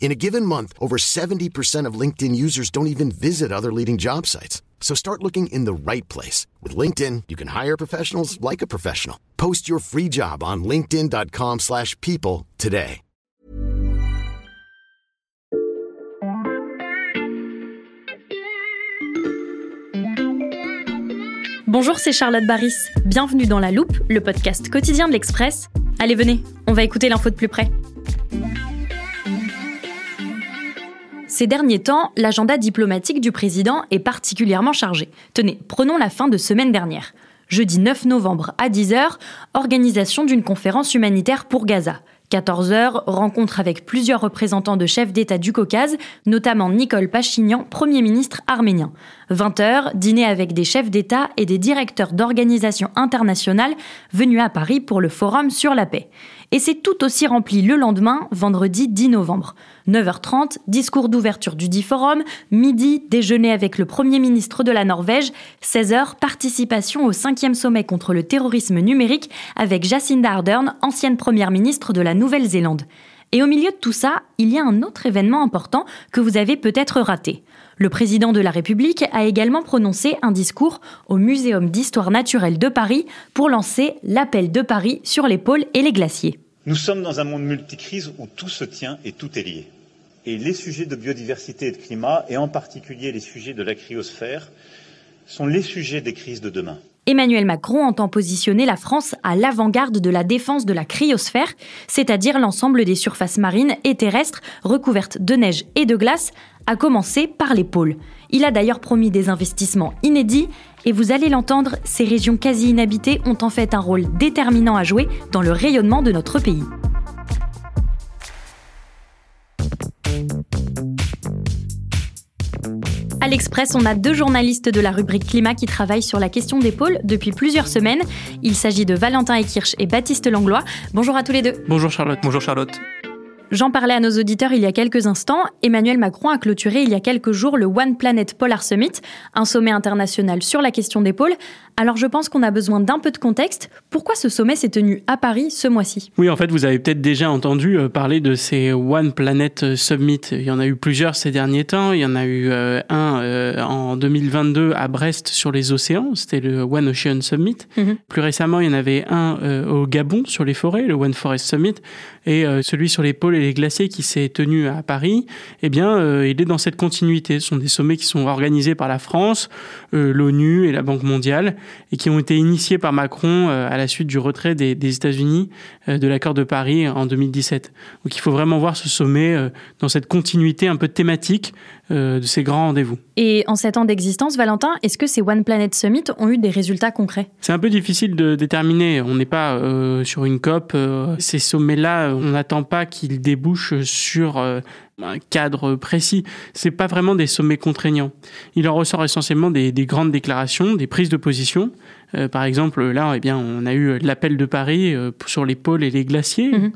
In a given month, over 70% of LinkedIn users don't even visit other leading job sites. So start looking in the right place. With LinkedIn, you can hire professionals like a professional. Post your free job on linkedin.com slash people today. Bonjour, c'est Charlotte Baris. Bienvenue dans La Loupe, le podcast quotidien de l'Express. Allez, venez, on va écouter l'info de plus près. Ces derniers temps, l'agenda diplomatique du président est particulièrement chargé. Tenez, prenons la fin de semaine dernière. Jeudi 9 novembre à 10h, organisation d'une conférence humanitaire pour Gaza. 14h, rencontre avec plusieurs représentants de chefs d'État du Caucase, notamment Nicole Pachignan, Premier ministre arménien. 20h, dîner avec des chefs d'État et des directeurs d'organisations internationales venus à Paris pour le Forum sur la paix. Et c'est tout aussi rempli le lendemain, vendredi 10 novembre. 9h30, discours d'ouverture du dit forum, midi, déjeuner avec le Premier ministre de la Norvège, 16h, participation au 5e sommet contre le terrorisme numérique avec Jacinda Ardern, ancienne Première ministre de la Nouvelle-Zélande. Et au milieu de tout ça, il y a un autre événement important que vous avez peut-être raté. Le président de la République a également prononcé un discours au Muséum d'histoire naturelle de Paris pour lancer l'appel de Paris sur les pôles et les glaciers. Nous sommes dans un monde multicrise où tout se tient et tout est lié. Et les sujets de biodiversité et de climat, et en particulier les sujets de la cryosphère, sont les sujets des crises de demain. Emmanuel Macron entend positionner la France à l'avant-garde de la défense de la cryosphère, c'est-à-dire l'ensemble des surfaces marines et terrestres recouvertes de neige et de glace, à commencer par les pôles. Il a d'ailleurs promis des investissements inédits, et vous allez l'entendre, ces régions quasi inhabitées ont en fait un rôle déterminant à jouer dans le rayonnement de notre pays. À l'Express, on a deux journalistes de la rubrique climat qui travaillent sur la question des pôles depuis plusieurs semaines. Il s'agit de Valentin Ekirch et Baptiste Langlois. Bonjour à tous les deux. Bonjour Charlotte. Bonjour Charlotte. J'en parlais à nos auditeurs il y a quelques instants. Emmanuel Macron a clôturé il y a quelques jours le One Planet Polar Summit, un sommet international sur la question des pôles. Alors je pense qu'on a besoin d'un peu de contexte. Pourquoi ce sommet s'est tenu à Paris ce mois-ci? Oui, en fait, vous avez peut-être déjà entendu euh, parler de ces One Planet euh, Summit. Il y en a eu plusieurs ces derniers temps. Il y en a eu euh, un en 2022 à Brest sur les océans. C'était le One Ocean Summit. Mhm. Plus récemment, il y en avait un au Gabon sur les forêts, le One Forest Summit. Et celui sur les pôles et les glaciers qui s'est tenu à Paris, eh bien, il est dans cette continuité. Ce sont des sommets qui sont organisés par la France, l'ONU et la Banque mondiale et qui ont été initiés par Macron euh, à la suite du retrait des, États-Unis euh, de l'accord de Paris en 2017. Donc il faut vraiment voir ce sommet euh, dans cette continuité un peu thématique de ces grands rendez-vous. Et en sept ans d'existence, Valentin, est-ce que ces One Planet Summit ont eu des résultats concrets? C'est un peu difficile de déterminer. On n'est pas sur une COP. ces sommets-là, on n'attend pas qu'ils débouchent sur un cadre précis. C'est pas vraiment des sommets contraignants. Il en ressort essentiellement des, grandes déclarations, des prises de position. Euh, par exemple, là, eh bien, on a eu l'appel de Paris euh, sur les pôles et les glaciers. Mhm.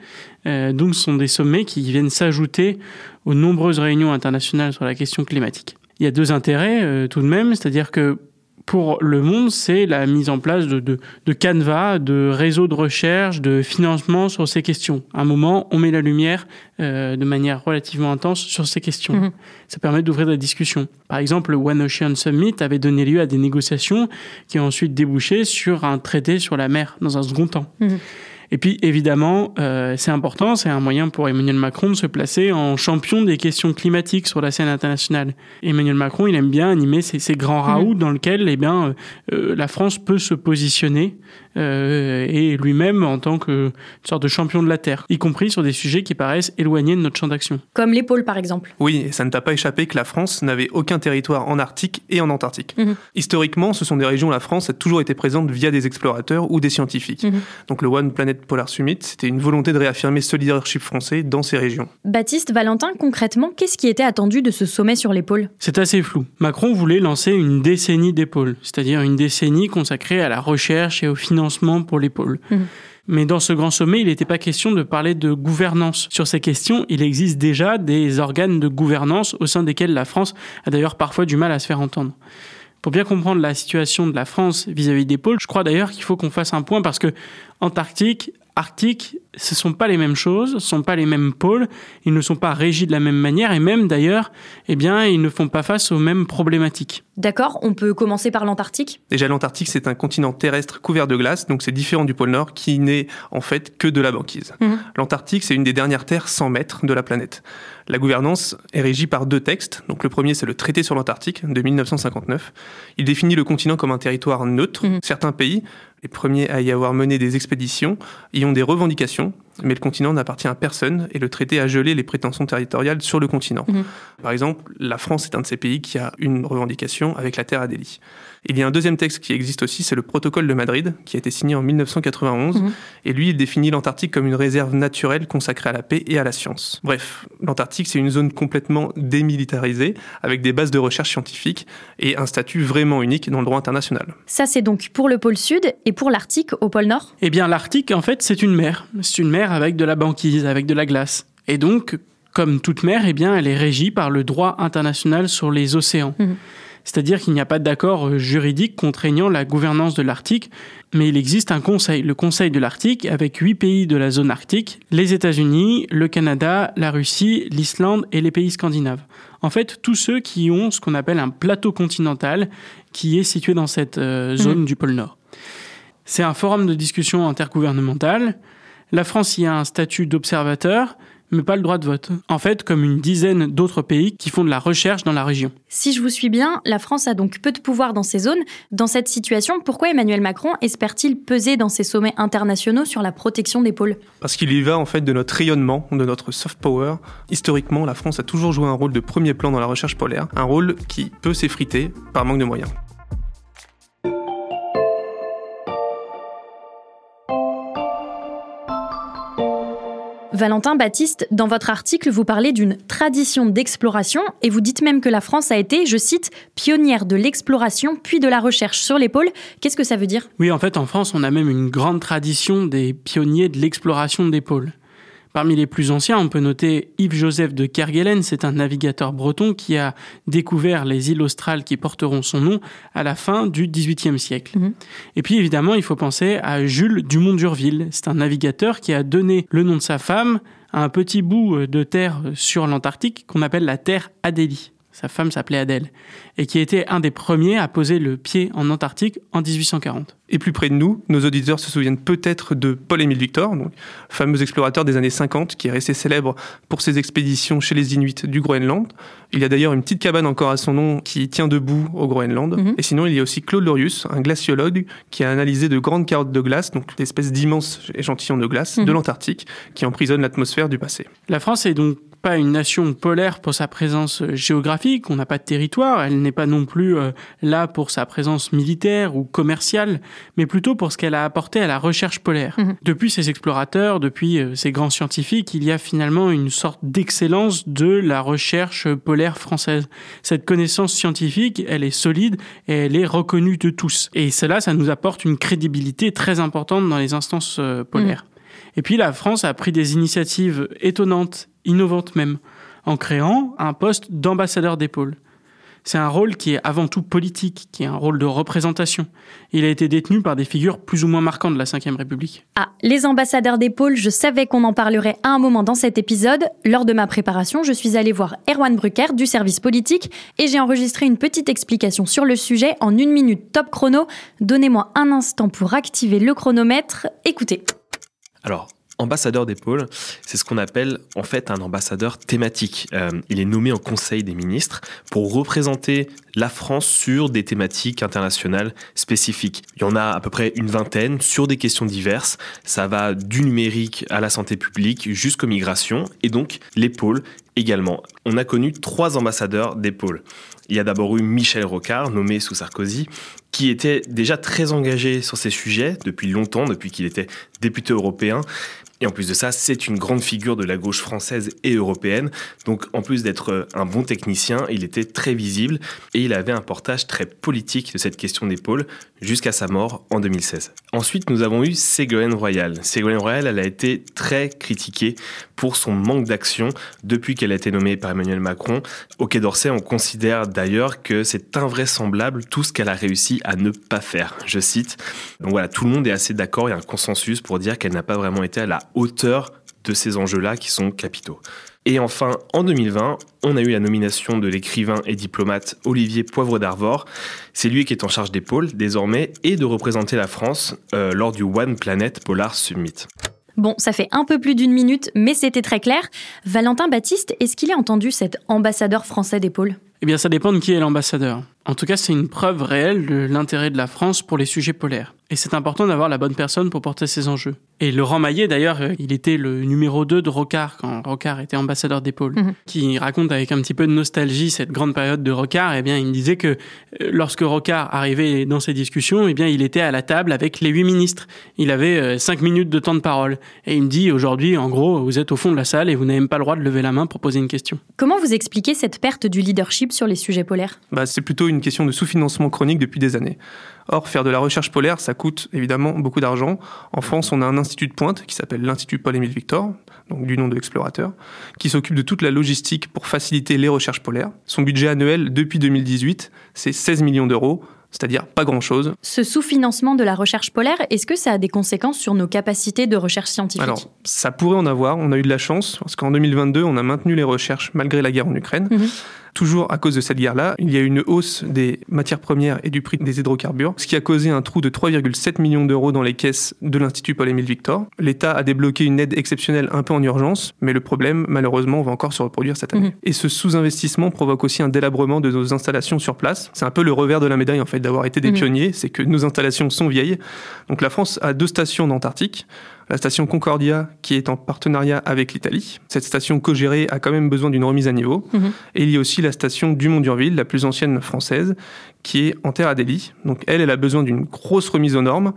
Euh, donc, ce sont des sommets qui viennent s'ajouter aux nombreuses réunions internationales sur la question climatique. Il y a deux intérêts tout de même, c'est-à-dire que pour le monde, c'est la mise en place de, de, de canevas, de réseaux de recherche, de financement sur ces questions. À un moment, on met la lumière euh, de manière relativement intense sur ces questions. Mhm. Ça permet d'ouvrir la discussion. Par exemple, le One Ocean Summit avait donné lieu à des négociations qui ont ensuite débouché sur un traité sur la mer dans un second temps. Mhm. Et puis évidemment, euh, c'est important, c'est un moyen pour Emmanuel Macron de se placer en champion des questions climatiques sur la scène internationale. Emmanuel Macron, il aime bien animer ces, ces grands raouts dans lesquels eh bien, euh, la France peut se positionner euh, et lui-même en tant que sorte de champion de la Terre, y compris sur des sujets qui paraissent éloignés de notre champ d'action. Comme les pôles par exemple. Oui, et ça ne t'a pas échappé que la France n'avait aucun territoire en Arctique et en Antarctique. Mhm. Historiquement, ce sont des régions où la France a toujours été présente via des explorateurs ou des scientifiques. Mhm. Donc le One Planet Polar Summit, c'était une volonté de réaffirmer ce leadership français dans ces régions. Baptiste, Valentin, concrètement, qu'est-ce qui était attendu de ce sommet sur les pôles C'est assez flou. Macron voulait lancer une décennie des pôles, c'est-à-dire une décennie consacrée à la recherche et au financement pour les pôles. Mhm. Mais dans ce grand sommet, il n'était pas question de parler de gouvernance. Sur ces questions, il existe déjà des organes de gouvernance au sein desquels la France a d'ailleurs parfois du mal à se faire entendre. Pour bien comprendre la situation de la France vis-à-vis des pôles, je crois d'ailleurs qu'il faut qu'on fasse un point parce que Antarctique, Arctique, ce sont pas les mêmes choses, ce sont pas les mêmes pôles, ils ne sont pas régis de la même manière et même d'ailleurs, eh bien, ils ne font pas face aux mêmes problématiques. D'accord, on peut commencer par l'Antarctique? Déjà, l'Antarctique, c'est un continent terrestre couvert de glace, donc c'est différent du pôle Nord qui n'est en fait que de la banquise. Mhm. L'Antarctique, c'est une des dernières terres 100 mètres de la planète. La gouvernance est régie par deux textes. Donc le premier, c'est le traité sur l'Antarctique de 1959. Il définit le continent comme un territoire neutre. Mhm. Certains pays, les premiers à y avoir mené des expéditions, y ont des revendications, mais le continent n'appartient à personne et le traité a gelé les prétentions territoriales sur le continent. Mhm. Par exemple, la France est un de ces pays qui a une revendication avec la terre Adélie. Il y a un deuxième texte qui existe aussi, c'est le protocole de Madrid, qui a été signé en 1991, Mhm. et lui, il définit l'Antarctique comme une réserve naturelle consacrée à la paix et à la science. Bref, l'Antarctique, c'est une zone complètement démilitarisée, avec des bases de recherche scientifique et un statut vraiment unique dans le droit international. Ça, c'est donc pour le pôle Sud et pour l'Arctique au pôle Nord? Eh bien, l'Arctique, en fait, c'est une mer. C'est une mer avec de la banquise, avec de la glace. Et donc, comme toute mer, eh bien, elle est régie par le droit international sur les océans. Mhm. C'est-à-dire qu'il n'y a pas d'accord euh, juridique contraignant la gouvernance de l'Arctique, mais il existe un conseil, le Conseil de l'Arctique, avec huit pays de la zone arctique, les États-Unis, le Canada, la Russie, l'Islande et les pays scandinaves. En fait, tous ceux qui ont ce qu'on appelle un plateau continental qui est situé dans cette euh, zone du pôle Nord. C'est un forum de discussion intergouvernemental. La France y a un statut d'observateur, mais pas le droit de vote. En fait, comme une dizaine d'autres pays qui font de la recherche dans la région. Si je vous suis bien, la France a donc peu de pouvoir dans ces zones. Dans cette situation, pourquoi Emmanuel Macron espère-t-il peser dans ces sommets internationaux sur la protection des pôles? Parce qu'il y va en fait de notre rayonnement, de notre soft power. Historiquement, la France a toujours joué un rôle de premier plan dans la recherche polaire, un rôle qui peut s'effriter par manque de moyens. Valentin Baptiste, dans votre article, vous parlez d'une tradition d'exploration et vous dites même que la France a été, je cite, pionnière de l'exploration puis de la recherche sur les pôles. Qu'est-ce que ça veut dire? Oui, en fait, en France, on a même une grande tradition des pionniers de l'exploration des pôles. Parmi les plus anciens, on peut noter Yves-Joseph de Kerguelen, c'est un navigateur breton qui a découvert les îles australes qui porteront son nom à la fin du XVIIIe siècle. Mhm. Et puis évidemment, il faut penser à Jules Dumont d'Urville, c'est un navigateur qui a donné le nom de sa femme à un petit bout de terre sur l'Antarctique qu'on appelle la terre Adélie. Sa femme s'appelait Adèle, et qui était un des premiers à poser le pied en Antarctique en 1840. Et plus près de nous, nos auditeurs se souviennent peut-être de Paul-Émile Victor, donc, fameux explorateur des années 50 qui est resté célèbre pour ses expéditions chez les Inuits du Groenland. Il y a d'ailleurs une petite cabane encore à son nom qui tient debout au Groenland. Mhm. Et sinon, il y a aussi Claude Lorius, un glaciologue qui a analysé de grandes carottes de glace, donc d'espèces d'immenses échantillons de glace Mhm. de l'Antarctique qui emprisonnent l'atmosphère du passé. La France est donc pas une nation polaire pour sa présence euh, géographique, on n'a pas de territoire, elle n'est pas non plus euh, là pour sa présence militaire ou commerciale, mais plutôt pour ce qu'elle a apporté à la recherche polaire. Mhm. Depuis ces explorateurs, depuis euh, ces grands scientifiques, il y a finalement une sorte d'excellence de la recherche polaire française. Cette connaissance scientifique, elle est solide et elle est reconnue de tous. Et cela, ça nous apporte une crédibilité très importante dans les instances euh, polaires. Et puis la France a pris des initiatives étonnantes, innovantes même, en créant un poste d'ambassadeur des pôles. C'est un rôle qui est avant tout politique, qui est un rôle de représentation. Il a été détenu par des figures plus ou moins marquantes de la Ve République. Ah, les ambassadeurs des pôles, je savais qu'on en parlerait à un moment dans cet épisode. Lors de ma préparation, je suis allée voir Erwan Brucker du service politique et j'ai enregistré une petite explication sur le sujet en une minute top chrono. Donnez-moi un instant pour activer le chronomètre. Écoutez. Alors, ambassadeur des pôles, c'est ce qu'on appelle en fait un ambassadeur thématique. Euh, il est nommé en Conseil des ministres pour représenter la France sur des thématiques internationales spécifiques. Il y en a à peu près une vingtaine sur des questions diverses. Ça va du numérique à la santé publique jusqu'aux migrations et donc les pôles également. On a connu trois ambassadeurs des pôles. Il y a d'abord eu Michel Rocard, nommé sous Sarkozy, qui était déjà très engagé sur ces sujets depuis longtemps, depuis qu'il était député européen. Et en plus de ça, c'est une grande figure de la gauche française et européenne. Donc en plus d'être euh, un bon technicien, il était très visible et il avait un portage très politique de cette question d'épaule jusqu'à sa mort en 2016. Ensuite, nous avons eu Ségolène Royal. Ségolène Royal, elle a été très critiquée pour son manque d'action depuis qu'elle a été nommée par Emmanuel Macron. Au Quai d'Orsay, on considère d'ailleurs que c'est invraisemblable tout ce qu'elle a réussi à ne pas faire. Je cite. Donc voilà, tout le monde est assez d'accord, il y a un consensus pour dire qu'elle n'a pas vraiment été à la hauteur de ces enjeux-là qui sont capitaux. Et enfin, en 2020, on a eu la nomination de l'écrivain et diplomate Olivier Poivre d'Arvor. C'est lui qui est en charge des pôles désormais et de représenter la France euh, lors du One Planet Polar Summit. Bon, ça fait un peu plus d'une minute, mais c'était très clair. Valentin Baptiste, est-ce qu'il a entendu cet ambassadeur français des pôles? Eh bien, ça dépend de qui est l'ambassadeur. En tout cas, c'est une preuve réelle de l'intérêt de la France pour les sujets polaires. Et c'est important d'avoir la bonne personne pour porter ces enjeux. Et Laurent Maillet, d'ailleurs, euh, il était le numéro 2 de Rocard quand Rocard était ambassadeur d'épaule, mhm. qui raconte avec un petit peu de nostalgie cette grande période de Rocard. Eh bien, il me disait que euh, lorsque Rocard arrivait dans ces discussions, eh bien, il était à la table avec les huit ministres. Il avait 5 euh, minutes de temps de parole. Et il me dit, aujourd'hui, en gros, vous êtes au fond de la salle et vous n'avez même pas le droit de lever la main pour poser une question. Comment vous expliquez cette perte du leadership sur les sujets polaires? Bah, C'est plutôt une question de sous-financement chronique depuis des années. Or, faire de la recherche polaire, ça coûte évidemment beaucoup d'argent. En France, on a un institut de pointe qui s'appelle l'Institut Paul-Émile Victor, donc du nom de l'explorateur, qui s'occupe de toute la logistique pour faciliter les recherches polaires. Son budget annuel depuis 2018, c'est 16 millions d'euros c'est-à-dire pas grand-chose. Ce sous-financement de la recherche polaire, est-ce que ça a des conséquences sur nos capacités de recherche scientifique? Alors, ça pourrait en avoir. On a eu de la chance, parce qu'en 2022, on a maintenu les recherches malgré la guerre en Ukraine. Mhm. Toujours à cause de cette guerre-là, il y a eu une hausse des matières premières et du prix des hydrocarbures, ce qui a causé un trou de 3,7 millions d'euros dans les caisses de l'Institut Paul-Émile Victor. L'État a débloqué une aide exceptionnelle un peu en urgence, mais le problème, malheureusement, va encore se reproduire cette année. Mhm. Et ce sous-investissement provoque aussi un délabrement de nos installations sur place. C'est un peu le revers de la médaille, en fait, d'avoir été des mhm. pionniers, c'est que nos installations sont vieilles. Donc la France a deux stations d'Antarctique la station Concordia qui est en partenariat avec l'Italie. Cette station co-gérée a quand même besoin d'une remise à niveau. Mhm. Et il y a aussi la station Dumont-Durville, la plus ancienne française, qui est en terre à Delhi. Donc elle, elle a besoin d'une grosse remise aux normes.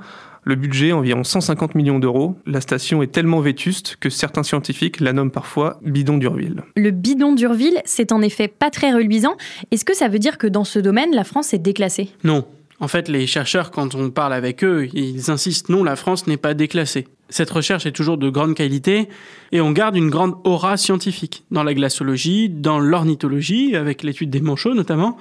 Le budget, environ 150 millions d'euros. La station est tellement vétuste que certains scientifiques la nomment parfois bidon d'Urville. Le bidon d'Urville, c'est en effet pas très reluisant. Est-ce que ça veut dire que dans ce domaine, la France est déclassée? Non. En fait, les chercheurs, quand on parle avec eux, ils insistent non, la France n'est pas déclassée. Cette recherche est toujours de grande qualité et on garde une grande aura scientifique dans la glaciologie, dans l'ornithologie, avec l'étude des manchots notamment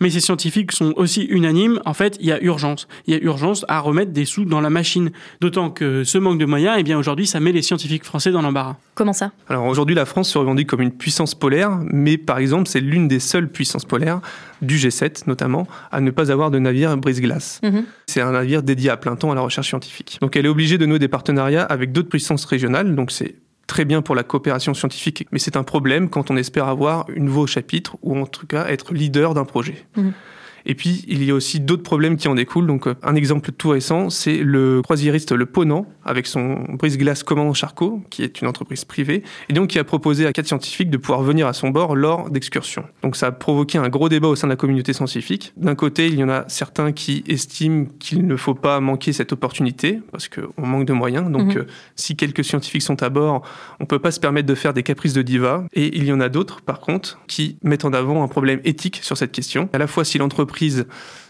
mais ces scientifiques sont aussi unanimes. En fait, il y a urgence. Il y a urgence à remettre des sous dans la machine. D'autant que ce manque de moyens, eh bien aujourd'hui, ça met les scientifiques français dans l'embarras. Comment ça? Alors aujourd'hui, la France se revendique comme une puissance polaire, mais par exemple, c'est l'une des seules puissances polaires du G7 notamment, à ne pas avoir de navire brise-glace. Mhm. C'est un navire dédié à plein temps à la recherche scientifique. Donc elle est obligée de nouer des partenariats avec d'autres puissances régionales, donc c'est très bien pour la coopération scientifique, mais c'est un problème quand on espère avoir une voix au chapitre ou en tout cas être leader d'un projet. Mmh. Et puis, il y a aussi d'autres problèmes qui en découlent. Donc, euh, un exemple tout récent, c'est le croisiériste Le Ponant, avec son brise-glace Commandant Charcot, qui est une entreprise privée, et donc qui a proposé à quatre scientifiques de pouvoir venir à son bord lors d'excursions. Donc, ça a provoqué un gros débat au sein de la communauté scientifique. D'un côté, il y en a certains qui estiment qu'il ne faut pas manquer cette opportunité, parce qu'on manque de moyens. Donc, mhm. euh, si quelques scientifiques sont à bord, on peut pas se permettre de faire des caprices de diva. Et il y en a d'autres, par contre, qui mettent en avant un problème éthique sur cette question. À la fois, si l'entreprise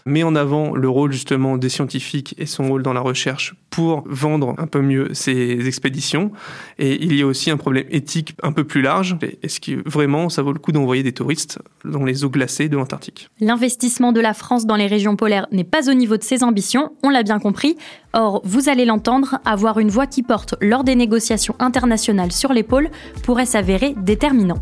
met en avant le rôle justement des scientifiques et son rôle dans la recherche pour vendre un peu mieux ses expéditions. Et il y a aussi un problème éthique un peu plus large. Est-ce que vraiment ça vaut le coup d'envoyer des touristes dans les eaux glacées de l'Antarctique? L'investissement de la France dans les régions polaires n'est pas au niveau de ses ambitions, on l'a bien compris. Or, vous allez l'entendre, avoir une voix qui porte lors des négociations internationales sur les pôles pourrait s'avérer déterminant.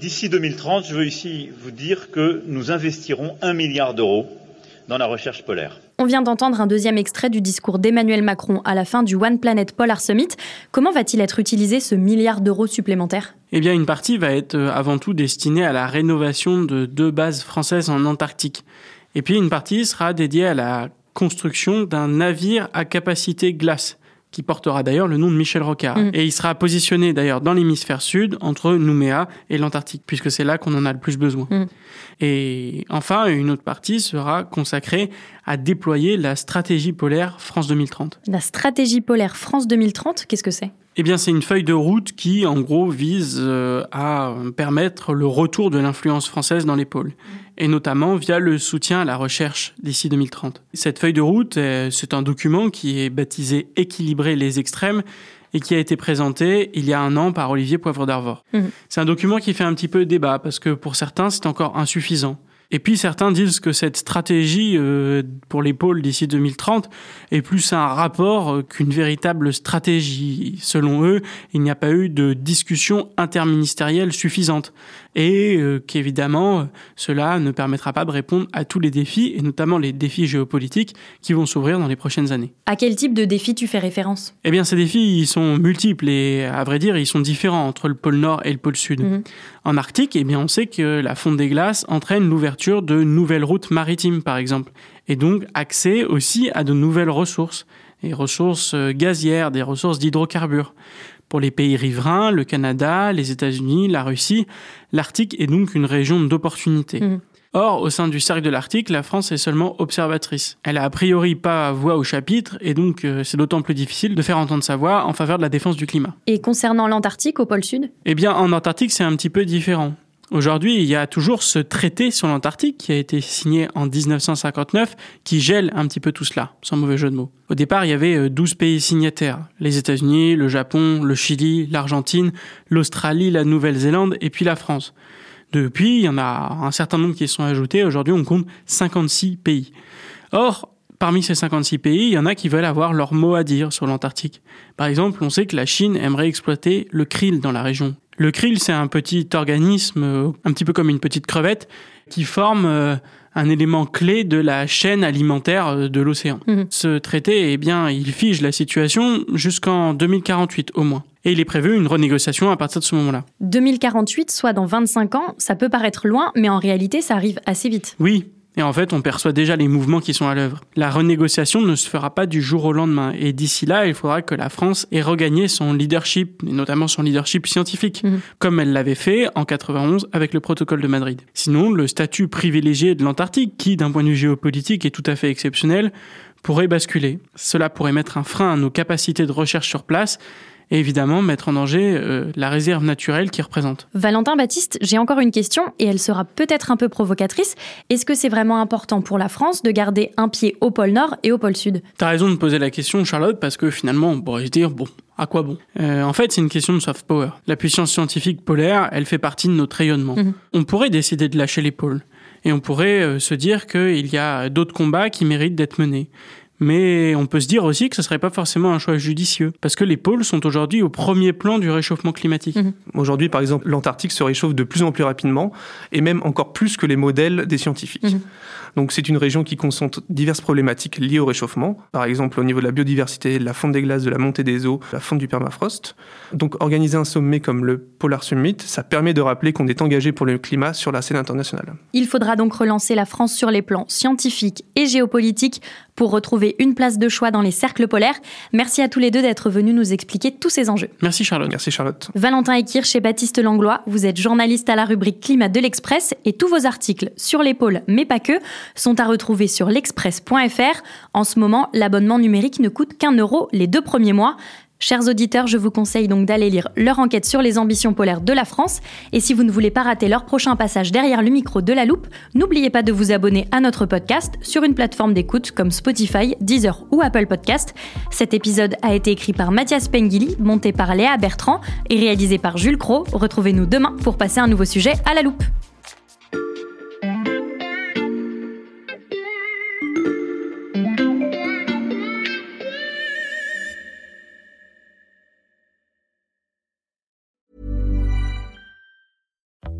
D'ici 2030, je veux ici vous dire que nous investirons un milliard d'euros dans la recherche polaire. On vient d'entendre un deuxième extrait du discours d'Emmanuel Macron à la fin du One Planet Polar Summit. Comment va-t-il être utilisé ce milliard d'euros supplémentaires? Eh bien, une partie va être euh, avant tout destinée à la rénovation de deux bases françaises en Antarctique. Et puis une partie sera dédiée à la construction d'un navire à capacité glace qui portera d'ailleurs le nom de Michel Rocard. Mm. Et il sera positionné d'ailleurs dans l'hémisphère sud, entre Nouméa et l'Antarctique, puisque c'est là qu'on en a le plus besoin. Mm. Et enfin, une autre partie sera consacrée à déployer la stratégie polaire France 2030. La stratégie polaire France 2030, qu'est-ce que c'est? Eh bien, c'est une feuille de route qui, en gros, vise euh, à permettre le retour de l'influence française dans les pôles, et notamment via le soutien à la recherche d'ici 2030. Cette feuille de route, euh, c'est un document qui est baptisé Équilibrer les extrêmes et qui a été présenté il y a un an par Olivier Poivre d'Arvor. Mhm. C'est un document qui fait un petit peu débat parce que pour certains, c'est encore insuffisant. Et puis certains disent que cette stratégie euh, pour les pôles d'ici 2030 est plus un rapport euh, qu'une véritable stratégie. Selon eux, il n'y a pas eu de discussion interministérielle suffisante et euh, qu'évidemment cela ne permettra pas de répondre à tous les défis et notamment les défis géopolitiques qui vont s'ouvrir dans les prochaines années. À quel type de défi tu fais référence? Eh bien, ces défis, ils sont multiples et, à vrai dire, ils sont différents entre le pôle Nord et le pôle Sud. Mhm. En Arctique, eh bien, on sait que la fonte des glaces entraîne l'ouverture de nouvelles routes maritimes, par exemple, et donc accès aussi à de nouvelles ressources, des ressources euh, gazières, des ressources d'hydrocarbures. Pour les pays riverains, le Canada, les États-Unis, la Russie, l'Arctique est donc une région d'opportunité. Mhm. Or, au sein du cercle de l'Arctique, la France est seulement observatrice. Elle a a priori pas voix au chapitre, et donc euh, c'est d'autant plus difficile de faire entendre sa voix en faveur de la défense du climat. Et concernant l'Antarctique au pôle Sud? Eh bien, en Antarctique, c'est un petit peu différent. Aujourd'hui, il y a toujours ce traité sur l'Antarctique qui a été signé en 1959 qui gèle un petit peu tout cela, sans mauvais jeu de mots. Au départ, il y avait euh, 12 pays signataires. Les États-Unis, le Japon, le Chili, l'Argentine, l'Australie, la Nouvelle-Zélande et puis la France. Depuis, il y en a un certain nombre qui sont ajoutés. Aujourd'hui, on compte 56 pays. Or, parmi ces 56 pays, il y en a qui veulent avoir leur mot à dire sur l'Antarctique. Par exemple, on sait que la Chine aimerait exploiter le krill dans la région. Le krill, c'est un petit organisme, un petit peu comme une petite crevette, qui forme euh, un élément clé de la chaîne alimentaire euh, de l'océan. Mhm. Ce traité, eh bien, il fige la situation jusqu'en 2048 au moins. Et il est prévu une renégociation à partir de ce moment-là. 2048, soit dans 25 ans, ça peut paraître loin, mais en réalité, ça arrive assez vite. Oui, et en fait, on perçoit déjà les mouvements qui sont à l'œuvre. La renégociation ne se fera pas du jour au lendemain, et d'ici là, il faudra que la France ait regagné son leadership, et notamment son leadership scientifique, Mhm. comme elle l'avait fait en 91 avec le protocole de Madrid. Sinon, le statut privilégié de l'Antarctique, qui d'un point de vue géopolitique est tout à fait exceptionnel, pourrait basculer. Cela pourrait mettre un frein à nos capacités de recherche sur place, et évidemment mettre en danger euh, la réserve naturelle qu'il représente. Valentin Baptiste, j'ai encore une question et elle sera peut-être un peu provocatrice. Est-ce que c'est vraiment important pour la France de garder un pied au pôle Nord et au pôle Sud? T'as raison de poser la question, Charlotte, parce que finalement, on pourrait se dire, bon, à quoi bon? Euh, En fait, c'est une question de soft power. La puissance scientifique polaire, elle fait partie de notre rayonnement. Mhm. On pourrait décider de lâcher les pôles. Et on pourrait euh, se dire qu'il y a d'autres combats qui méritent d'être menés. Mais on peut se dire aussi que ce serait pas forcément un choix judicieux, parce que les pôles sont aujourd'hui au premier plan du réchauffement climatique. Mhm. Aujourd'hui, par exemple, l'Antarctique se réchauffe de plus en plus rapidement, et même encore plus que les modèles des scientifiques. Mhm. Donc c'est une région qui concentre diverses problématiques liées au réchauffement, par exemple au niveau de la biodiversité, de la fonte des glaces, de la montée des eaux, de la fonte du permafrost. Donc organiser un sommet comme le Polar Summit, ça permet de rappeler qu'on est engagé pour le climat sur la scène internationale. Il faudra donc relancer la France sur les plans scientifiques et géopolitiques pour retrouver une place de choix dans les cercles polaires. Merci à tous les deux d'être venus nous expliquer tous ces enjeux. Merci Charlotte. Merci Charlotte. Valentin Ekir chez Baptiste Langlois, vous êtes journaliste à la rubrique Climat de l'Express et tous vos articles sur les pôles, mais pas que, sont à retrouver sur l'express.fr. En ce moment, l'abonnement numérique ne coûte qu'un euro les deux premiers mois. Chers auditeurs, je vous conseille donc d'aller lire leur enquête sur les ambitions polaires de la France. Et si vous ne voulez pas rater leur prochain passage derrière le micro de la loupe, n'oubliez pas de vous abonner à notre podcast sur une plateforme d'écoute comme Spotify, Deezer ou Apple Podcast. Cet épisode a été écrit par Mathias Pengili, monté par Léa Bertrand et réalisé par Jules Cro. Retrouvez-nous demain pour passer un nouveau sujet à la loupe.